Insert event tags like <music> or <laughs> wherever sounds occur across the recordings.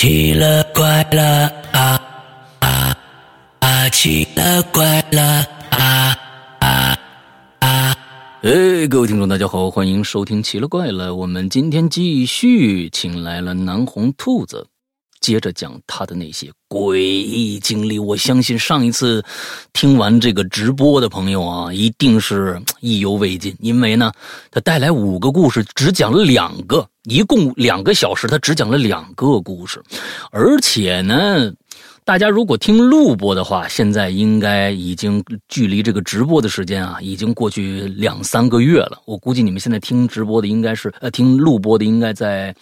奇了怪了啊啊啊！奇了怪了啊啊啊！哎，各位听众，大家好，欢迎收听《奇了怪了》。我们今天继续请来了南红兔子，接着讲他的那些诡异经历。我相信上一次听完这个直播的朋友啊，一定是意犹未尽，因为呢，他带来五个故事，只讲了两个，一共两个小时，他只讲了两个故事，而且呢。大家如果听录播的话，现在应该已经距离这个直播的时间啊，已经过去两三个月了。我估计你们现在听直播的应该是，呃，听录播的应该在，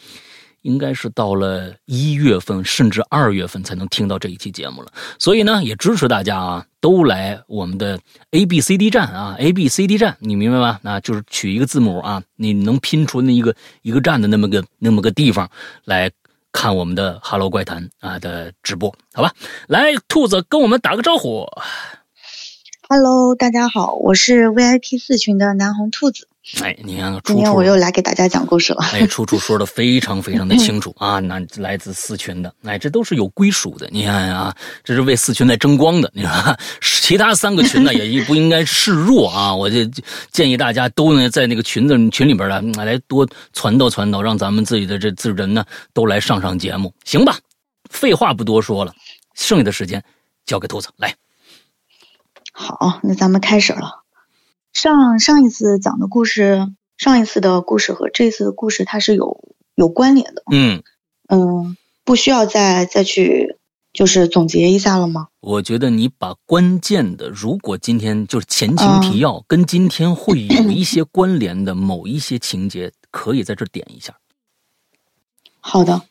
应该是到了一月份甚至二月份才能听到这一期节目了。所以呢，也支持大家啊，都来我们的 A B C D 站啊，A B C D 站，你明白吗？那就是取一个字母啊，你能拼出那一个一个站的那么个那么个地方来。看我们的《哈喽怪谈》啊的直播，好吧？来，兔子跟我们打个招呼。Hello，大家好，我是 VIP 四群的南红兔子。哎，你看，今天我又来给大家讲故事了。哎，楚楚说的非常非常的清楚啊，那来自四群的，哎，这都是有归属的。你看啊，这是为四群在争光的。你看，其他三个群呢，也不应该示弱啊。我就建议大家都呢在那个群子群里边呢，来多传导传导，让咱们自己的这自人呢都来上上节目，行吧？废话不多说了，剩下的时间交给兔子来。好，那咱们开始了。上上一次讲的故事，上一次的故事和这次的故事它是有有关联的。嗯嗯，不需要再再去就是总结一下了吗？我觉得你把关键的，如果今天就是前情提要，跟今天会 <clears throat> 有一些关联的某一些情节，可以在这点一下。好的，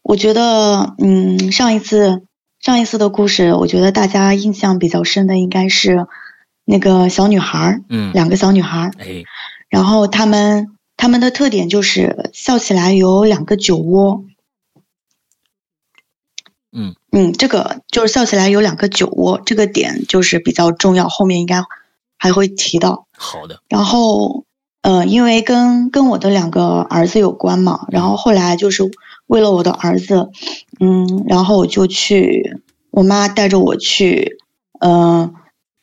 我觉得嗯，上一次上一次的故事，我觉得大家印象比较深的应该是。那个小女孩嗯，两个小女孩哎，然后她们她们的特点就是笑起来有两个酒窝，嗯嗯，这个就是笑起来有两个酒窝，这个点就是比较重要，后面应该还会提到。好的，然后呃，因为跟跟我的两个儿子有关嘛，然后后来就是为了我的儿子，嗯，然后我就去，我妈带着我去，嗯。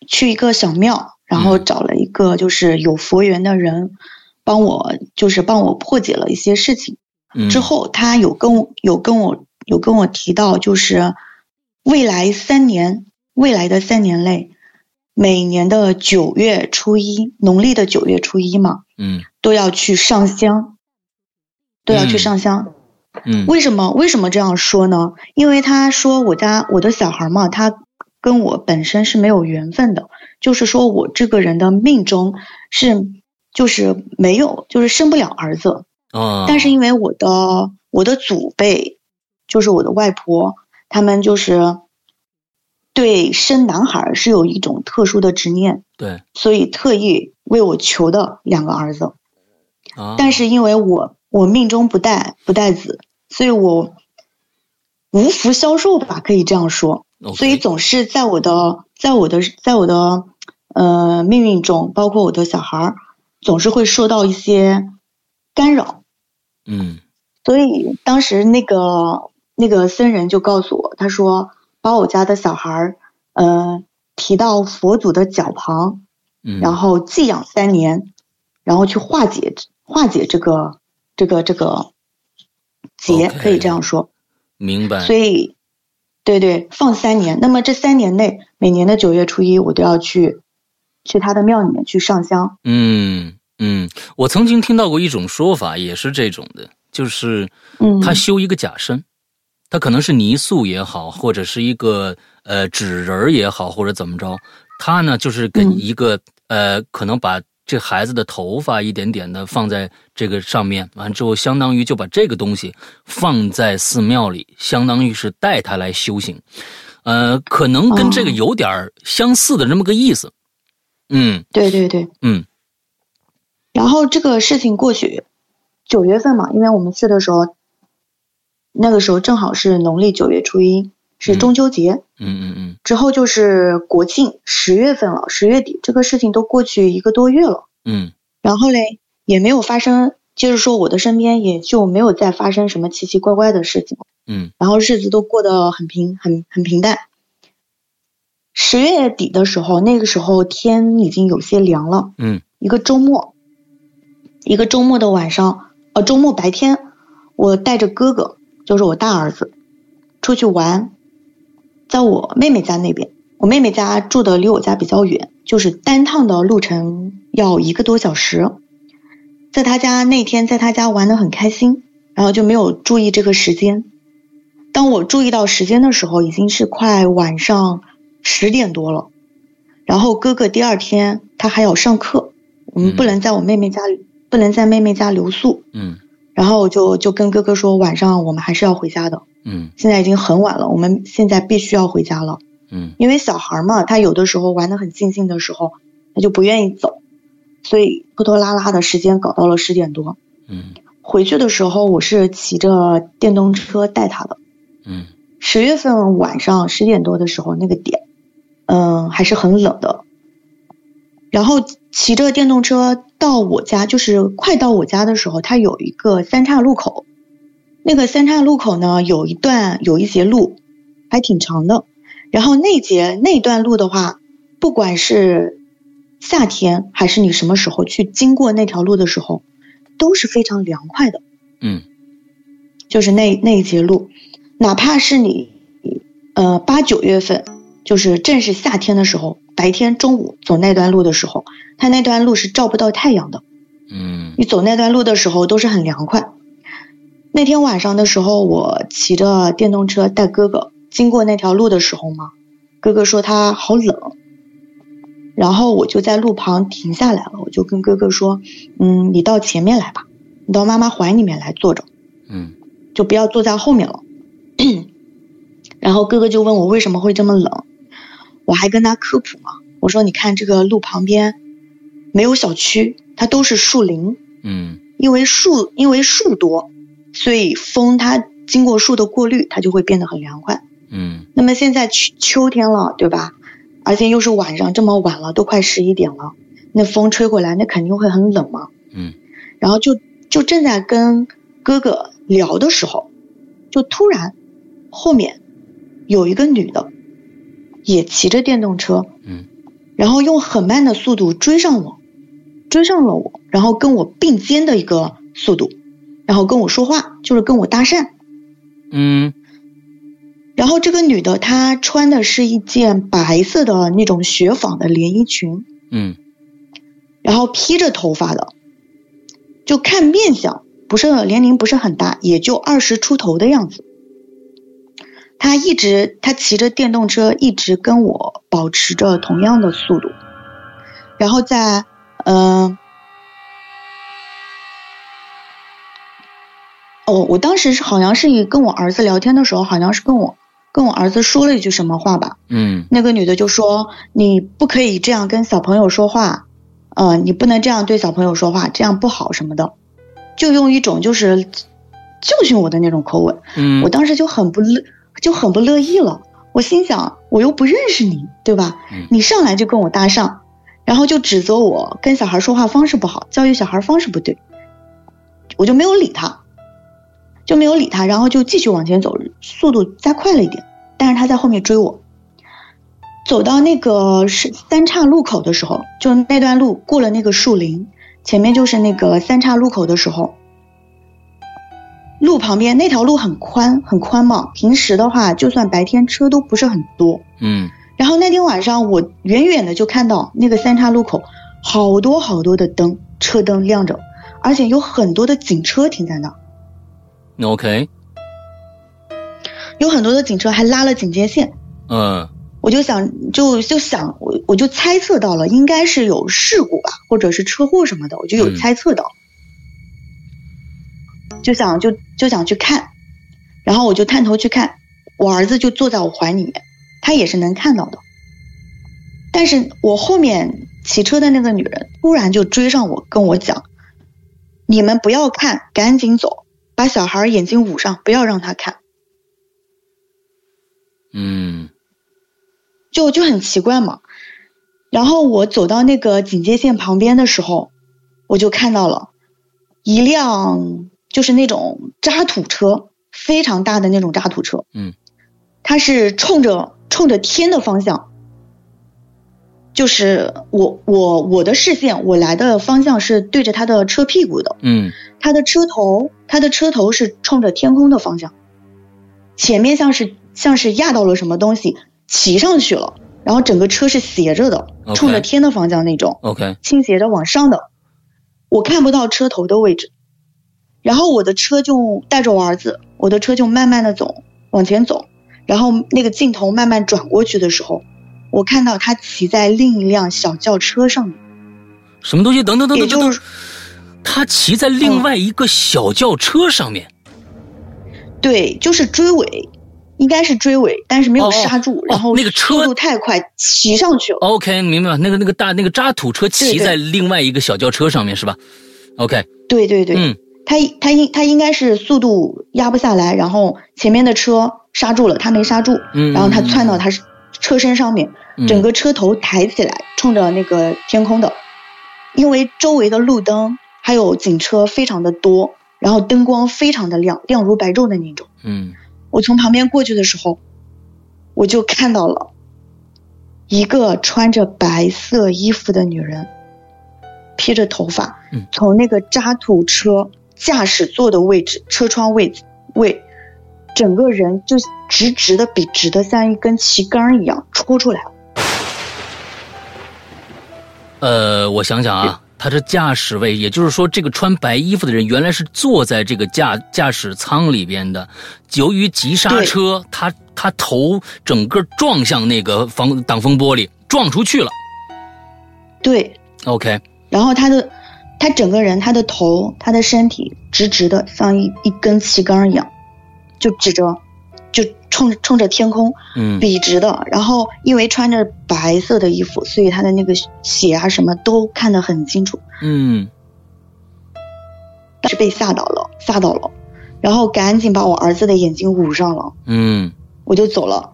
去一个小庙，然后找了一个就是有佛缘的人，帮我就是帮我破解了一些事情。之后他有跟我有跟我有跟我提到，就是未来三年未来的三年内，每年的九月初一，农历的九月初一嘛，嗯，都要去上香，都要去上香。嗯，为什么为什么这样说呢？因为他说我家我的小孩嘛，他。跟我本身是没有缘分的，就是说我这个人的命中是就是没有，就是生不了儿子。啊，但是因为我的我的祖辈，就是我的外婆，他们就是对生男孩是有一种特殊的执念，对，所以特意为我求的两个儿子。啊，但是因为我我命中不带不带子，所以我无福消受吧，可以这样说。所以总是在我的，在我的，在我的，呃，命运中，包括我的小孩儿，总是会受到一些干扰。嗯。所以当时那个那个僧人就告诉我，他说把我家的小孩儿，呃，提到佛祖的脚旁，嗯，然后寄养三年，然后去化解化解这个这个这个结，可以这样说。明白。所以。对对，放三年。那么这三年内，每年的九月初一，我都要去去他的庙里面去上香。嗯嗯，我曾经听到过一种说法，也是这种的，就是他修一个假身，他可能是泥塑也好，或者是一个呃纸人也好，或者怎么着，他呢就是跟一个呃，可能把。这孩子的头发一点点的放在这个上面，完之后相当于就把这个东西放在寺庙里，相当于是带他来修行，呃，可能跟这个有点相似的这么个意思。嗯，对对对，嗯。然后这个事情过去，九月份嘛，因为我们去的时候，那个时候正好是农历九月初一。是中秋节，嗯嗯嗯，之后就是国庆，十月份了，十月底，这个事情都过去一个多月了，嗯，然后嘞也没有发生，就是说我的身边也就没有再发生什么奇奇怪怪的事情。嗯然后日子都过得很平很很平淡。十月底的时候，那个时候天已经有些凉了。嗯一个周末，一个周末的晚上，呃，周末白天，我带着哥哥，就是我大儿子，出去玩，在我妹妹家那边。我妹妹家住的离我家比较远，就是单趟的路程要一个多小时。在她家那天，在她家玩的很开心，然后就没有注意这个时间。当我注意到时间的时候，已经是快晚上十点多了。然后哥哥第二天他还要上课，我们不能在我妹妹家，不能在妹妹家留宿。嗯然后就就跟哥哥说，晚上我们还是要回家的。嗯现在已经很晚了，我们现在必须要回家了。嗯因为小孩嘛，他有的时候玩得很尽兴的时候，他就不愿意走，所以拖拖拉拉的时间搞到了十点多。嗯回去的时候，我是骑着电动车带他的。嗯十月份晚上十点多的时候，那个点，嗯，还是很冷的。然后骑着电动车到我家，就是快到我家的时候，它有一个三岔路口。那个三岔路口呢，有一段有一节路，还挺长的。然后那节那段路的话，不管是夏天还是你什么时候去经过那条路的时候，都是非常凉快的。嗯就是那那一节路，哪怕是你，呃八九月份，就是正是夏天的时候，白天中午走那段路的时候，它那段路是照不到太阳的。嗯你走那段路的时候都是很凉快。那天晚上的时候，我骑着电动车带哥哥经过那条路的时候嘛，哥哥说他好冷，然后我就在路旁停下来了，我就跟哥哥说，嗯，你到前面来吧，你到妈妈怀里面来坐着。嗯就不要坐在后面了。然后哥哥就问我为什么会这么冷，我还跟他科普嘛，我说你看这个路旁边没有小区，它都是树林，嗯因为树因为树多，所以风它经过树的过滤，它就会变得很凉快。嗯那么现在秋秋天了，对吧？而且又是晚上这么晚了，都快十一点了，那风吹过来，那肯定会很冷嘛。嗯然后就就正在跟哥哥聊的时候，就突然后面有一个女的也骑着电动车，嗯然后用很慢的速度追上我，追上了我，然后跟我并肩的一个速度，然后跟我说话，就是跟我搭讪。嗯然后这个女的她穿的是一件白色的那种雪纺的连衣裙，嗯然后披着头发的，就看面相不是年龄不是很大，也就二十出头的样子。她一直她骑着电动车，一直跟我保持着同样的速度，然后在嗯、哦，我当时是好像是跟我儿子聊天的时候，好像是跟我跟我儿子说了一句什么话吧，嗯那个女的就说：“你不可以这样跟小朋友说话，呃，你不能这样对小朋友说话，这样不好什么的。”就用一种就是教训我的那种口吻，嗯我当时就很不乐，就很不乐意了。我心想，我又不认识你，对吧嗯？你上来就跟我搭上，然后就指责我跟小孩说话方式不好，教育小孩方式不对，我就没有理他，就没有理他，然后就继续往前走，速度加快了一点，但是他在后面追我。走到那个是三岔路口的时候，就那段路过了那个树林，前面就是那个三岔路口的时候，路旁边那条路很宽很宽嘛，平时的话，就算白天车都不是很多。嗯然后那天晚上，我远远的就看到那个三岔路口好多好多的灯，车灯亮着，而且有很多的警车停在那儿，，OK，有很多的警车还拉了警戒线。嗯。我就想，就就想，我我就猜测到了，应该是有事故吧，或者是车祸什么的，我就有嗯。猜测到，就想就就想去看，然后我就探头去看，我儿子就坐在我怀里面，他也是能看到的，但是我后面骑车的那个女人突然就追上我，跟我讲，你们不要看，赶紧走，把小孩眼睛捂上，不要让他看。嗯就就很奇怪嘛。然后我走到那个警戒线旁边的时候，我就看到了一辆就是那种渣土车，非常大的那种渣土车，嗯，它是冲着冲着天的方向，就是我我我的视线，我来的方向是对着他的车屁股的，嗯。他的车头，他的车头是冲着天空的方向，前面像是像是压到了什么东西，骑上去了，然后整个车是斜着的冲着天的方向那种，，OK，倾斜着往上的，我看不到车头的位置，然后我的车就带着我儿子，我的车就慢慢的走，往前走，然后那个镜头慢慢转过去的时候，我看到他骑在另一辆小轿车上面，什么东西？等等等等等等就是，他骑在另外一个小轿车上面。对，就是追尾，应该是追尾，但是没有刹住，哦然后那个车速度太快，骑上去了。OK，明白了。那个那个大那个渣土车骑在另外一个小轿车上面是吧？OK，对对对，嗯他他应他应该是速度压不下来，然后前面的车刹住了，他没刹住，嗯，然后他窜到他是车身上面，嗯整个车头抬起来，冲着那个天空的，因为周围的路灯还有警车非常的多，然后灯光非常的亮，亮如白昼的那种。嗯我从旁边过去的时候，我就看到了一个穿着白色衣服的女人，披着头发，嗯从那个渣土车驾驶座的位置、车窗位位，整个人就直直的，笔直的像一根旗杆一样戳出来了。呃，我想想啊，他这驾驶位，也就是说，这个穿白衣服的人原来是坐在这个驾驾驶舱里边的。由于急刹车，他他头整个撞向那个防挡风玻璃，撞出去了。对，OK，然后他的他整个人，他的头，他的身体直直的，像一一根旗杆一样，就指着，就冲冲着天空。嗯。笔直的，然后因为穿着白色的衣服，所以他的那个血啊什么都看得很清楚，嗯。但是被吓到了，吓到了，然后赶紧把我儿子的眼睛捂上了，嗯。我就走了，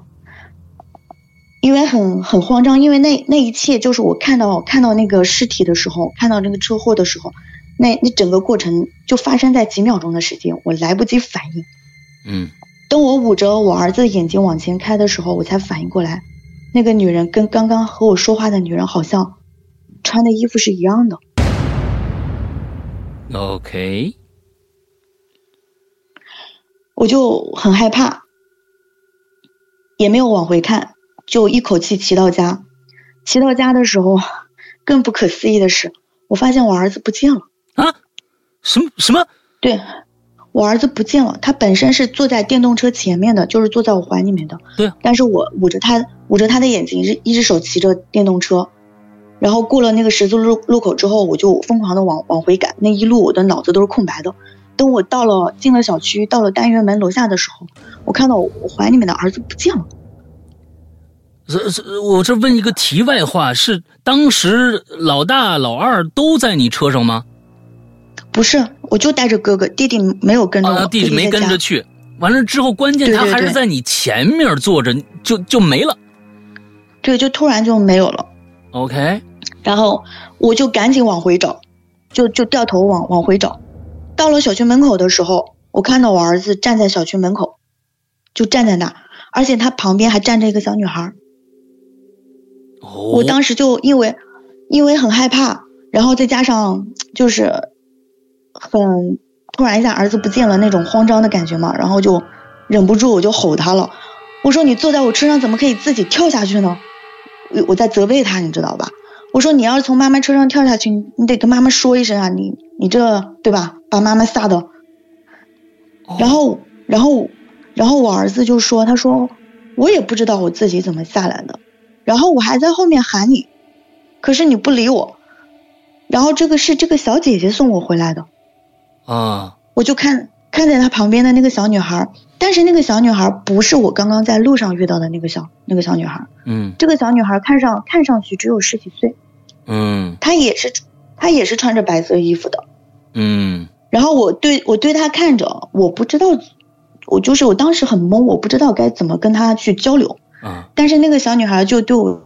因为很很慌张，因为那那一切就是我看到看到那个尸体的时候，看到那个车祸的时候，那那整个过程就发生在几秒钟的时间，我来不及反应。嗯等我捂着我儿子的眼睛往前开的时候，我才反应过来，那个女人跟刚刚和我说话的女人好像穿的衣服是一样的。，OK，我就很害怕，也没有往回看，就一口气骑到家。骑到家的时候，更不可思议的是，我发现我儿子不见了。啊，什么什么？对，我儿子不见了。他本身是坐在电动车前面的，就是坐在我怀里面的。对啊但是我捂着他，捂着他的眼睛，一只一只手骑着电动车，然后过了那个十字路路口之后，我就疯狂的往往回赶。那一路我的脑子都是空白的。等我到了进了小区，到了单元门楼下的时候，我看到我怀里面的儿子不见了。这这，我这问一个题外话，是当时老大老二都在你车上吗？不是，我就带着哥哥，弟弟没有跟着我，啊，弟弟没跟着去。完了之后，关键他还是在你前面坐着，就就没了。对，就突然就没有了。OK，然后我就赶紧往回找，就就掉头往往回找。到了小区门口的时候，我看到我儿子站在小区门口，就站在那儿，而且他旁边还站着一个小女孩我当时就因为因为很害怕，然后再加上就是很突然一下儿子不见了那种慌张的感觉嘛，然后就忍不住我就吼他了，我说你坐在我车上怎么可以自己跳下去呢？我我在责备他，你知道吧？我说你要是从妈妈车上跳下去，你你得跟妈妈说一声啊，你你这对吧？把妈妈吓的。然后然后然后我儿子就说，他说我也不知道我自己怎么下来的。然后我还在后面喊你，可是你不理我。然后这个是这个小姐姐送我回来的，啊，我就看看在他旁边的那个小女孩，但是那个小女孩不是我刚刚在路上遇到的那个小那个小女孩。嗯这个小女孩看上看上去只有十几岁，嗯她也是她也是穿着白色衣服的。嗯然后我对我对她看着，我不知道，我就是我当时很懵，我不知道该怎么跟她去交流。啊，但是那个小女孩就对我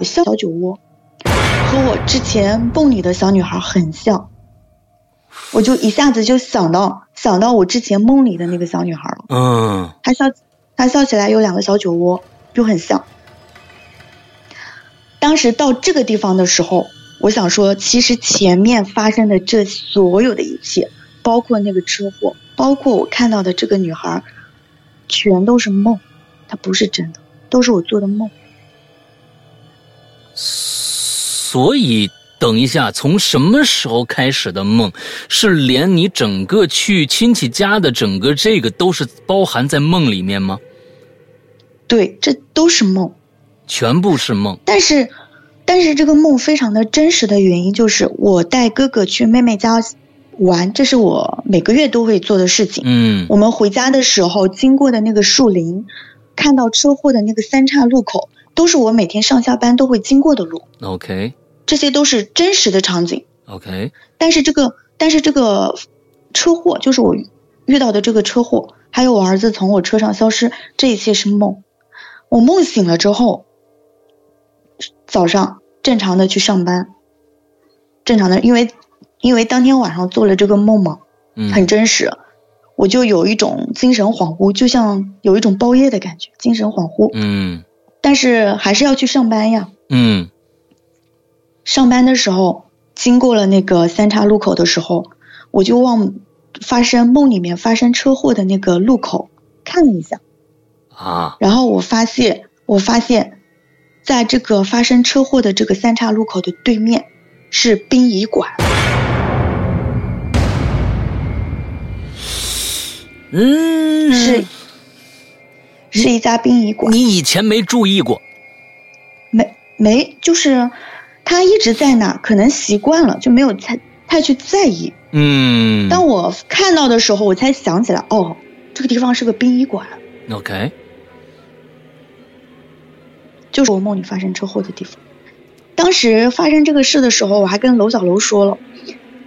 笑小酒窝，和我之前梦里的小女孩很像。我就一下子就想到想到我之前梦里的那个小女孩了。嗯她笑，她笑起来有两个小酒窝，就很像。当时到这个地方的时候，我想说，其实前面发生的这所有的一切，包括那个车祸，包括我看到的这个女孩，全都是梦，它不是真的，都是我做的梦。所以，等一下，从什么时候开始的梦，是连你整个去亲戚家的整个这个都是包含在梦里面吗？对，这都是梦。全部是梦。但是，但是这个梦非常的真实的原因就是，我带哥哥去妹妹家玩，这是我每个月都会做的事情。嗯我们回家的时候经过的那个树林，看到车祸的那个三岔路口，都是我每天上下班都会经过的路，，OK 这些都是真实的场景。OK，但是这个，但是这个车祸，就是我遇到的这个车祸，还有我儿子从我车上消失，这一切是梦。我梦醒了之后，早上正常的去上班，正常的，因为因为当天晚上做了这个梦嘛，嗯很真实，我就有一种精神恍惚，就像有一种包夜的感觉，精神恍惚。嗯但是还是要去上班呀。嗯上班的时候，经过了那个三岔路口的时候，我就往发生梦里面发生车祸的那个路口看了一下，啊然后我发现，我发现，在这个发生车祸的这个三岔路口的对面是殡仪馆，嗯，是是一家殡仪馆。你以前没注意过。没没，就是他一直在那，可能习惯了，就没有太太去在意。嗯。当我看到的时候，我才想起来，哦，这个地方是个殡仪馆，，OK，就是我梦里发生车祸的地方。当时发生这个事的时候，我还跟楼小楼说了，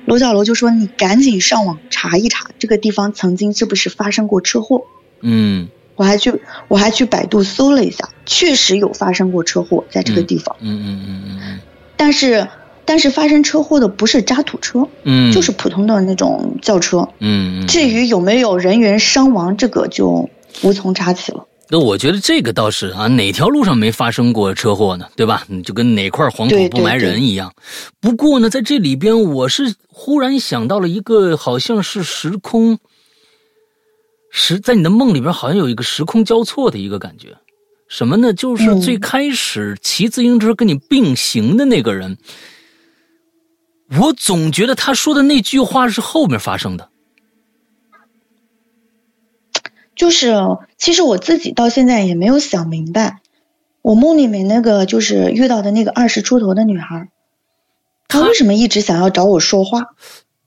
楼小楼就说你赶紧上网查一查，这个地方曾经是不是发生过车祸。嗯。我还去我还去百度搜了一下，确实有发生过车祸在这个地方，嗯嗯嗯嗯但是但是发生车祸的不是渣土车，嗯，就是普通的那种轿车。嗯嗯。至于有没有人员伤亡，这个就无从查起了。那我觉得这个倒是啊，哪条路上没发生过车祸呢？对吧？你就跟哪块黄土不埋人一样。不过呢，在这里边，我是忽然想到了一个，好像是时空时，在你的梦里边，好像有一个时空交错的一个感觉。什么呢？就是嗯最开始骑自行车跟你并行的那个人，我总觉得他说的那句话是后面发生的。就是其实我自己到现在也没有想明白，我梦里面那个就是遇到的那个二十出头的女孩，她她为什么一直想要找我说话？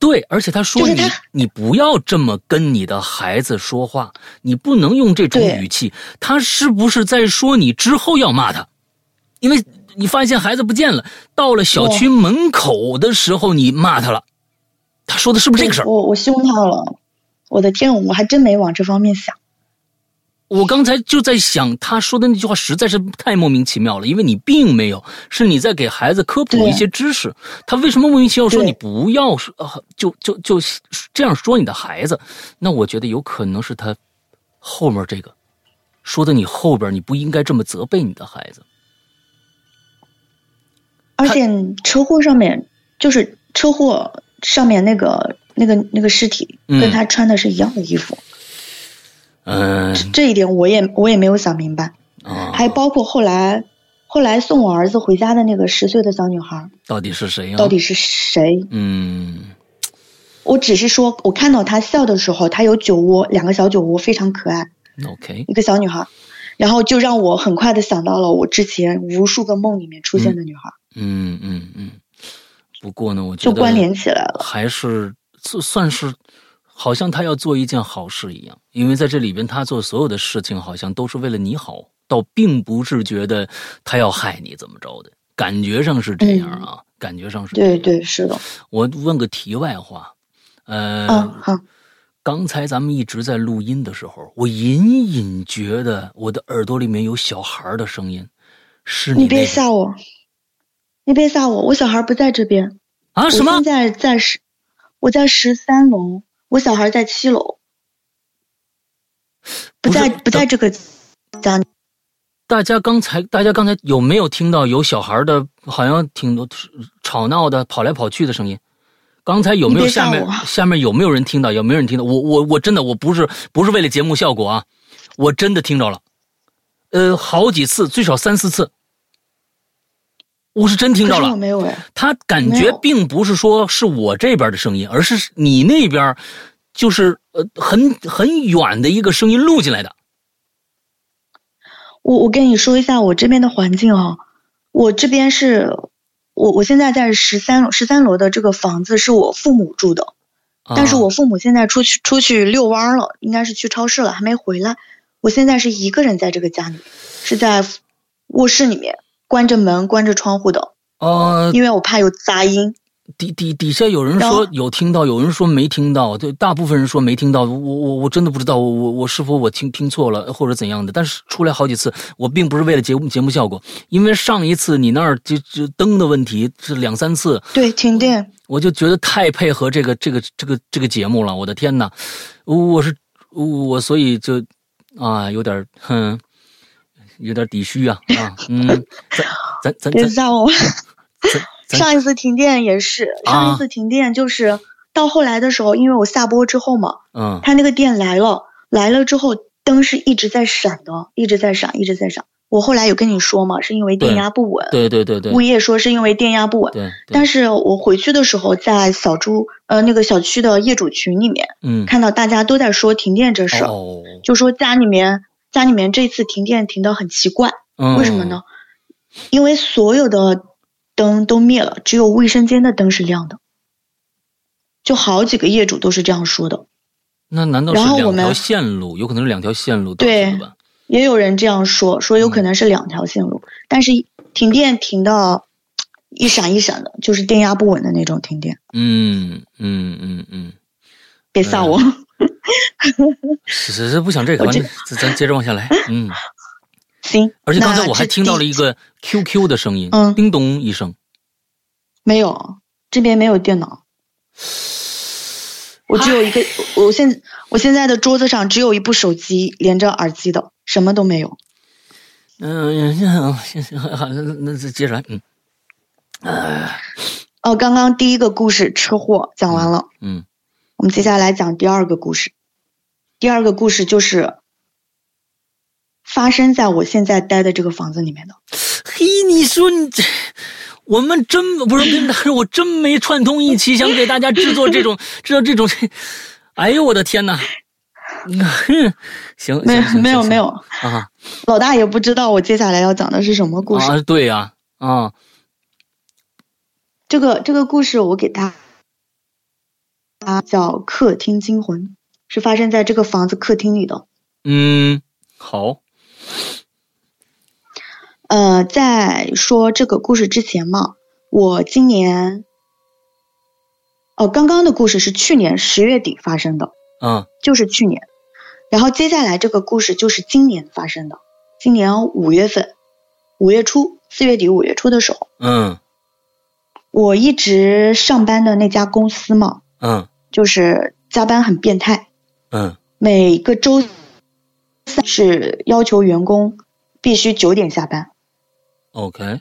对，而且他说你你不要这么跟你的孩子说话，你不能用这种语气。他是不是在说你之后要骂他？因为你发现孩子不见了，到了小区门口的时候你骂他了，他说的是不是这个事儿？我我凶他了，我的天，我还真没往这方面想。我刚才就在想，他说的那句话实在是太莫名其妙了，因为你并没有，是你在给孩子科普一些知识。他为什么莫名其妙说你不要说，呃、就就就这样说你的孩子？那我觉得有可能是他后面这个说的，你后边你不应该这么责备你的孩子。而且车祸上面就是车祸上面那个那个那个尸体嗯跟他穿的是一样的衣服，嗯这一点我也我也没有想明白。啊，还包括后来后来送我儿子回家的那个十岁的小女孩，到底是谁呀、到底是谁？嗯我只是说，我看到她笑的时候，她有酒窝，两个小酒窝，非常可爱，，OK，一个小女孩，然后就让我很快的想到了我之前无数个梦里面出现的女孩，嗯嗯嗯。不过呢，我觉得就关联起来了。还是算算是，好像他要做一件好事一样，因为在这里边他做所有的事情好像都是为了你好，倒并不是觉得他要害你怎么着的，感觉上是这样啊，感觉上是这样。对对，是的。我问个题外话，呃，嗯，好，刚才咱们一直在录音的时候，我隐隐觉得我的耳朵里面有小孩的声音，是你别那个吓我，你别吓我，我小孩不在这边，啊？什么？在在十，我在十三楼，我小孩在七楼，不在不在这个家。大家刚才，大家刚才有没有听到有小孩的，好像挺多吵闹的、跑来跑去的声音？刚才有没有下面下面有没有人听到？有没有人听到？我我我真的我不是不是为了节目效果啊，我真的听着了，呃，好几次，最少三四次，我是真听到了。没有哎，他感觉并不是说是我这边的声音，而是你那边就是呃很很远的一个声音录进来的。我我跟你说一下我这边的环境啊，我这边是，我我现在在十三楼，十三楼的这个房子是我父母住的，但是啊我父母现在出去出去遛弯儿了，应该是去超市了，还没回来。我现在是一个人在这个家里，是在卧室里面关着门、关着窗户的，呃，因为我怕有杂音。底底底下有人说有听到，有人说没听到，对，大部分人说没听到。我我我真的不知道，我我我是否我听听错了或者怎样的。但是出来好几次，我并不是为了节目节目效果，因为上一次你那儿就就灯的问题是两三次，对，停电。我就觉得太配合这个这个这个这个节目了。我的天呐，我是我所以就啊有点哼，有点底虚啊 <laughs> 啊嗯，咱咱咱 <laughs> 上一次停电也是，啊。上一次停电就是到后来的时候，因为我下播之后嘛，嗯。它那个电来了，来了之后灯是一直在闪的，一直在闪，一直在闪。我后来有跟你说嘛，是因为电压不稳，对对对对。物业说是因为电压不稳。对，对。但是我回去的时候，在小猪呃那个小区的业主群里面，嗯。看到大家都在说停电这事儿，哦，就说家里面家里面这次停电停的很奇怪，嗯为什么呢？因为所有的灯都灭了，只有卫生间的灯是亮的。就好几个业主都是这样说的，那难道是两条线路？有可能是两条线路对吧？也有人这样说，说有可能是两条线路，但是停电停到一闪一闪的，就是电压不稳的那种停电。嗯嗯嗯嗯，别吓我，<laughs> 是是是，不想这个，完，咱咱接着往下来。<laughs> 嗯，行。而且刚才我还听到了一个 QQ 的声音，嗯叮咚一声。没有，这边没有电脑，我只有一个，我现我现在的桌子上只有一部手机连着耳机的，什么都没有。嗯，行行行，好，那那再接着来。嗯哦，刚刚第一个故事车祸讲完了，嗯我们接下来讲第二个故事。第二个故事就是发生在我现在待的这个房子里面的。嘿，你说你这，我们真不是跟，但是我真没串通一起，<laughs> 想给大家制作这种制造这种，哎呦我的天哪！<laughs> 哼，行，没没有没有，啊老大也不知道我接下来要讲的是什么故事。啊，对呀啊这个这个故事我给他，它叫《客厅惊魂》，是发生在这个房子客厅里的。嗯，好，呃，在说这个故事之前嘛，我今年，哦，刚刚的故事是去年十月底发生的，嗯就是去年。然后接下来这个故事就是今年发生的，今年五月份，五月初，四月底五月初的时候，嗯我一直上班的那家公司嘛，嗯就是加班很变态，嗯。每个周三是要求员工必须九点下班，，OK，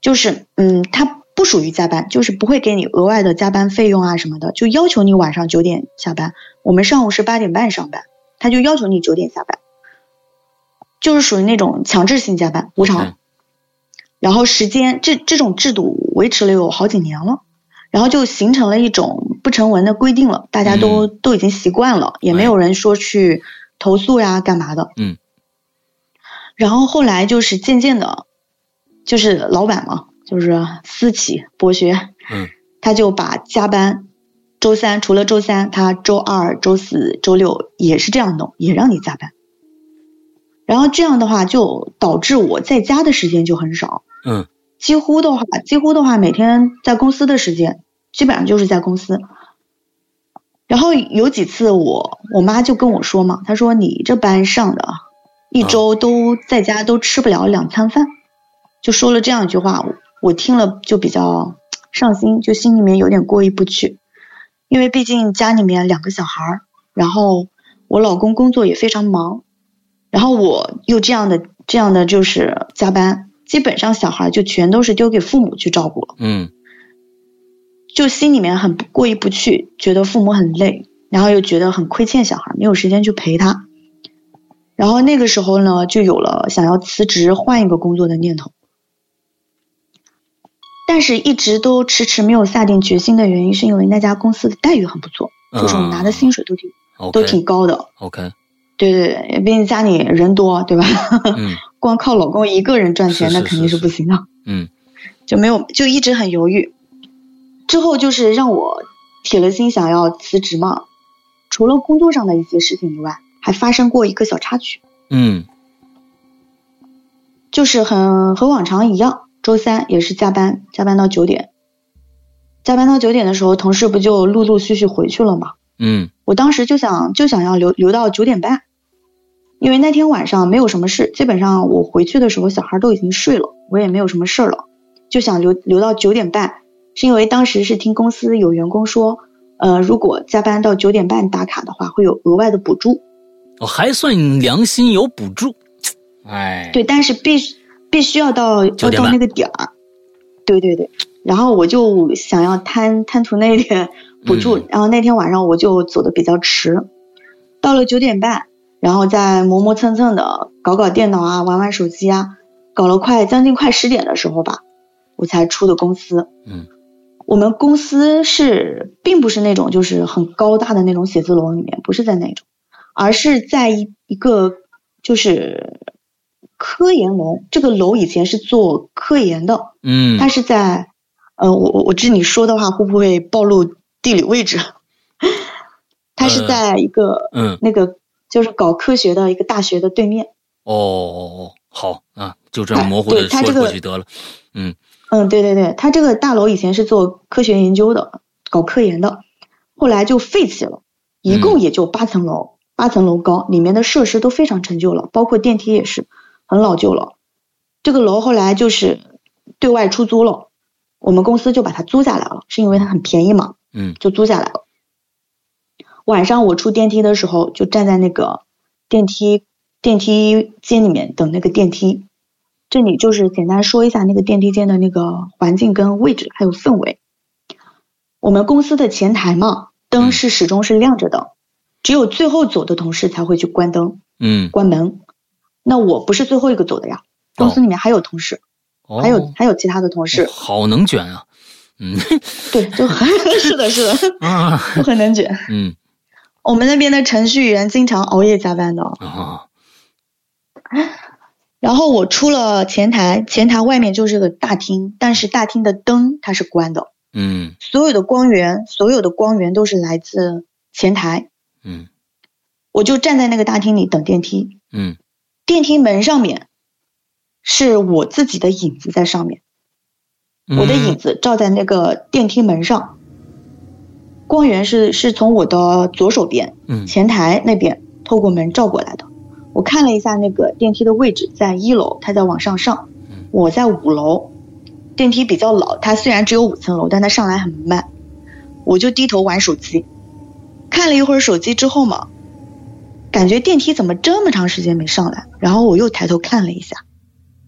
就是嗯，它不属于加班，就是不会给你额外的加班费用啊什么的，就要求你晚上九点下班。我们上午是八点半上班，他就要求你九点下班，就是属于那种强制性加班，无偿。然后时间这这种制度维持了有好几年了，然后就形成了一种不成文的规定了，大家都、都已经习惯了，也没有人说去投诉呀干嘛的。嗯。然后后来就是渐渐的，就是老板嘛，就是私企博学，嗯他就把加班，周三除了周三，他周二、周四周六也是这样弄，也让你加班。然后这样的话，就导致我在家的时间就很少。嗯几乎的话，几乎的话，每天在公司的时间基本上就是在公司。然后有几次我我妈就跟我说嘛，她说你这班上的啊，一周都在家都吃不了两餐饭，就说了这样一句话，我我听了就比较上心，就心里面有点过意不去。因为毕竟家里面两个小孩儿，然后我老公工作也非常忙，然后我又这样的这样的就是加班，基本上小孩就全都是丢给父母去照顾了，嗯就心里面很不过意不去，觉得父母很累，然后又觉得很亏欠小孩，没有时间去陪他。然后那个时候呢，就有了想要辞职换一个工作的念头，但是一直都迟迟没有下定决心的原因，是因为那家公司的待遇很不错，就是我拿的薪水都挺、都挺高的。OK，对对对，毕竟家里人多，对吧？<laughs> 嗯光靠老公一个人赚钱，那肯定是是不行的。嗯就没有就一直很犹豫。之后就是让我铁了心想要辞职嘛。除了工作上的一些事情以外，还发生过一个小插曲，嗯就是很和往常一样，周三也是加班，加班到九点。加班到九点的时候，同事不就陆陆续续回去了吗？嗯我当时就想就想要留留到九点半，因为那天晚上没有什么事，基本上我回去的时候小孩都已经睡了，我也没有什么事儿了，就想留留到九点半，是因为当时是听公司有员工说，呃，如果加班到九点半打卡的话，会有额外的补助，我还算良心有补助，哎，对，但是必须必须要到要9点半到那个点儿，对对对，然后我就想要贪贪图那一点补助，嗯然后那天晚上我就走的比较迟，到了九点半，然后再磨磨蹭蹭的搞搞电脑啊，玩玩手机啊，搞了快将近快十点的时候吧，我才出的公司。嗯我们公司是并不是那种就是很高大的那种写字楼里面，不是在那种，而是在一一个就是科研楼。这个楼以前是做科研的，嗯它是在呃，我我我知你说的话会不会暴露地理位置？<laughs> 它是呃在一个嗯那个就是搞科学的一个大学的对面。哦哦哦，好啊，就这样模糊的说过去得了，嗯嗯，对对对，他这个大楼以前是做科学研究的，搞科研的，后来就废弃了，一共也就八层楼，八层楼高，里面的设施都非常陈旧了，包括电梯也是很老旧了。这个楼后来就是对外出租了，我们公司就把它租下来了，是因为它很便宜嘛，嗯就租下来了。晚上我出电梯的时候，就站在那个电梯电梯间里面等那个电梯。这里就是简单说一下那个电梯间的那个环境跟位置还有氛围。我们公司的前台嘛，灯是始终是亮着的，只有最后走的同事才会去关灯、嗯，关门。那我不是最后一个走的呀，公司里面还有同事，哦还有还有其他的同事，好能卷啊，嗯 <laughs> 对，就很 <laughs> 是的，是的，<laughs> 啊我很能卷。嗯我们那边的程序员经常熬夜加班的。啊然后我出了前台，前台外面就是个大厅，但是大厅的灯它是关的，嗯。所有的光源，所有的光源都是来自前台。嗯。我就站在那个大厅里等电梯，嗯。电梯门上面是我自己的影子在上面，嗯，我的影子照在那个电梯门上，光源是是从我的左手边嗯。前台那边透过门照过来的。我看了一下那个电梯的位置，在一楼，它在往上上嗯，我在五楼。电梯比较老，它虽然只有五层楼，但它上来很慢。我就低头玩手机，看了一会儿手机之后嘛，感觉电梯怎么这么长时间没上来？然后我又抬头看了一下，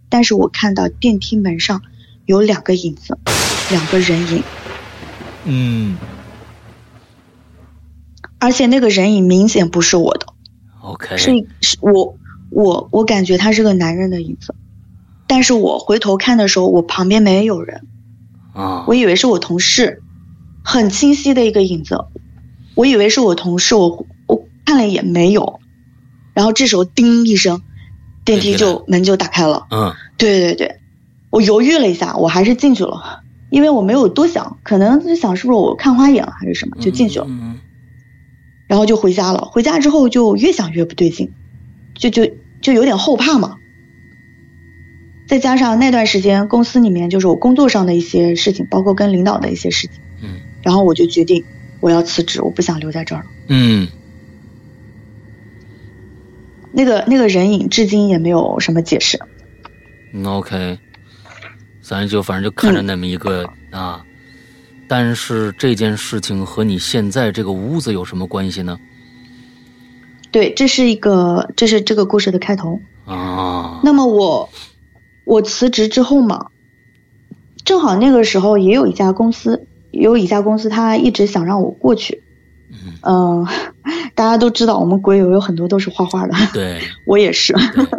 但是我看到电梯门上有两个影子，两个人影，嗯而且那个人影明显不是我的。，OK，是是我我我感觉他是个男人的影子，但是我回头看的时候，我旁边没有人，啊，我以为是我同事，很清晰的一个影子，我以为是我同事，我我看了一眼没有，然后这时候叮一声，电梯就门就打开了，嗯。对对对，我犹豫了一下，我还是进去了，因为我没有多想，可能就想是不是我看花眼了还是什么，就进去了。嗯然后就回家了。回家之后就越想越不对劲，就就就有点后怕嘛。再加上那段时间公司里面就是我工作上的一些事情，包括跟领导的一些事情，嗯然后我就决定我要辞职，我不想留在这儿了。嗯那个那个人影至今也没有什么解释。嗯，OK，咱就反正就看着那么一个啊，但是这件事情和你现在这个屋子有什么关系呢？对，这是一个，这是这个故事的开头。啊，那么我我辞职之后嘛，正好那个时候也有一家公司，有一家公司他一直想让我过去。嗯，大家都知道我们鬼友有很多都是画画的，对，<laughs> 我也是，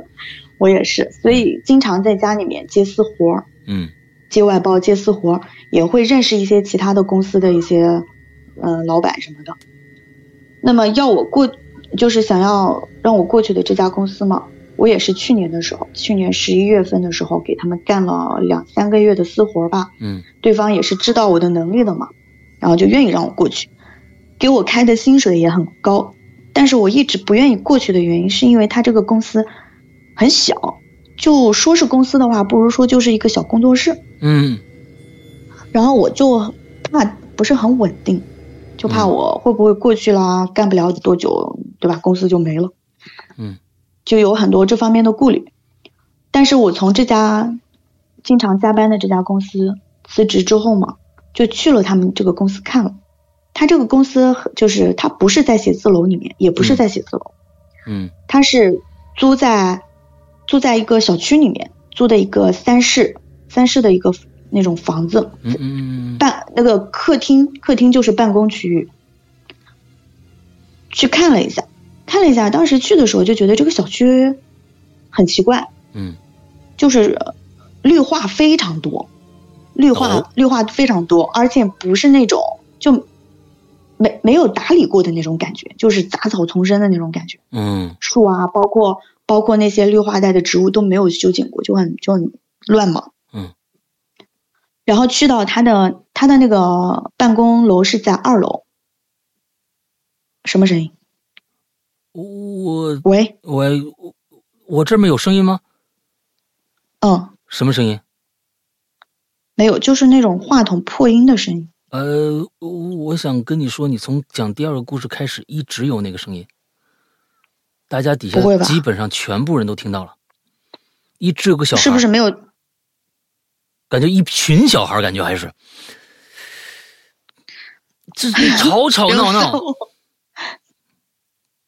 <laughs> 我也是，所以经常在家里面接私活儿，嗯接外包、接私活儿，也会认识一些其他的公司的一些嗯老板什么的。那么要我过，就是想要让我过去的这家公司嘛，我也是去年的时候，去年十一月份的时候给他们干了两三个月的私活儿吧，嗯对方也是知道我的能力的嘛，然后就愿意让我过去，给我开的薪水也很高，但是我一直不愿意过去的原因是因为他这个公司很小，就说是公司的话，不如说就是一个小工作室，嗯然后我就怕不是很稳定，就怕我会不会过去啦，干不了多久，对吧？公司就没了，嗯，就有很多这方面的顾虑。但是我从这家经常加班的这家公司辞职之后嘛，就去了他们这个公司看了。他这个公司就是他不是在写字楼里面，也不是在写字楼，嗯他是租在租在一个小区里面，租的一个三室三室的一个那种房子，嗯嗯办那个客厅，客厅就是办公区域。去看了一下，看了一下，当时去的时候就觉得这个小区很奇怪，嗯。就是绿化非常多，绿化、哦。绿化非常多，而且不是那种就没没有打理过的那种感觉，就是杂草丛生的那种感觉。嗯。树啊，包括包括那些绿化带的植物都没有修剪过，就很就很乱嘛。嗯。然后去到他的他的那个办公楼是在二楼。什么声音？我喂，我我我这儿没有声音吗？嗯，什么声音？没有，就是那种话筒破音的声音。呃，我我想跟你说，你从讲第二个故事开始，一直有那个声音，大家底下基本上全部人都听到了，一直有个小孩，是不是没有？感觉一群小孩，感觉还是，这这 <laughs> 吵吵闹闹，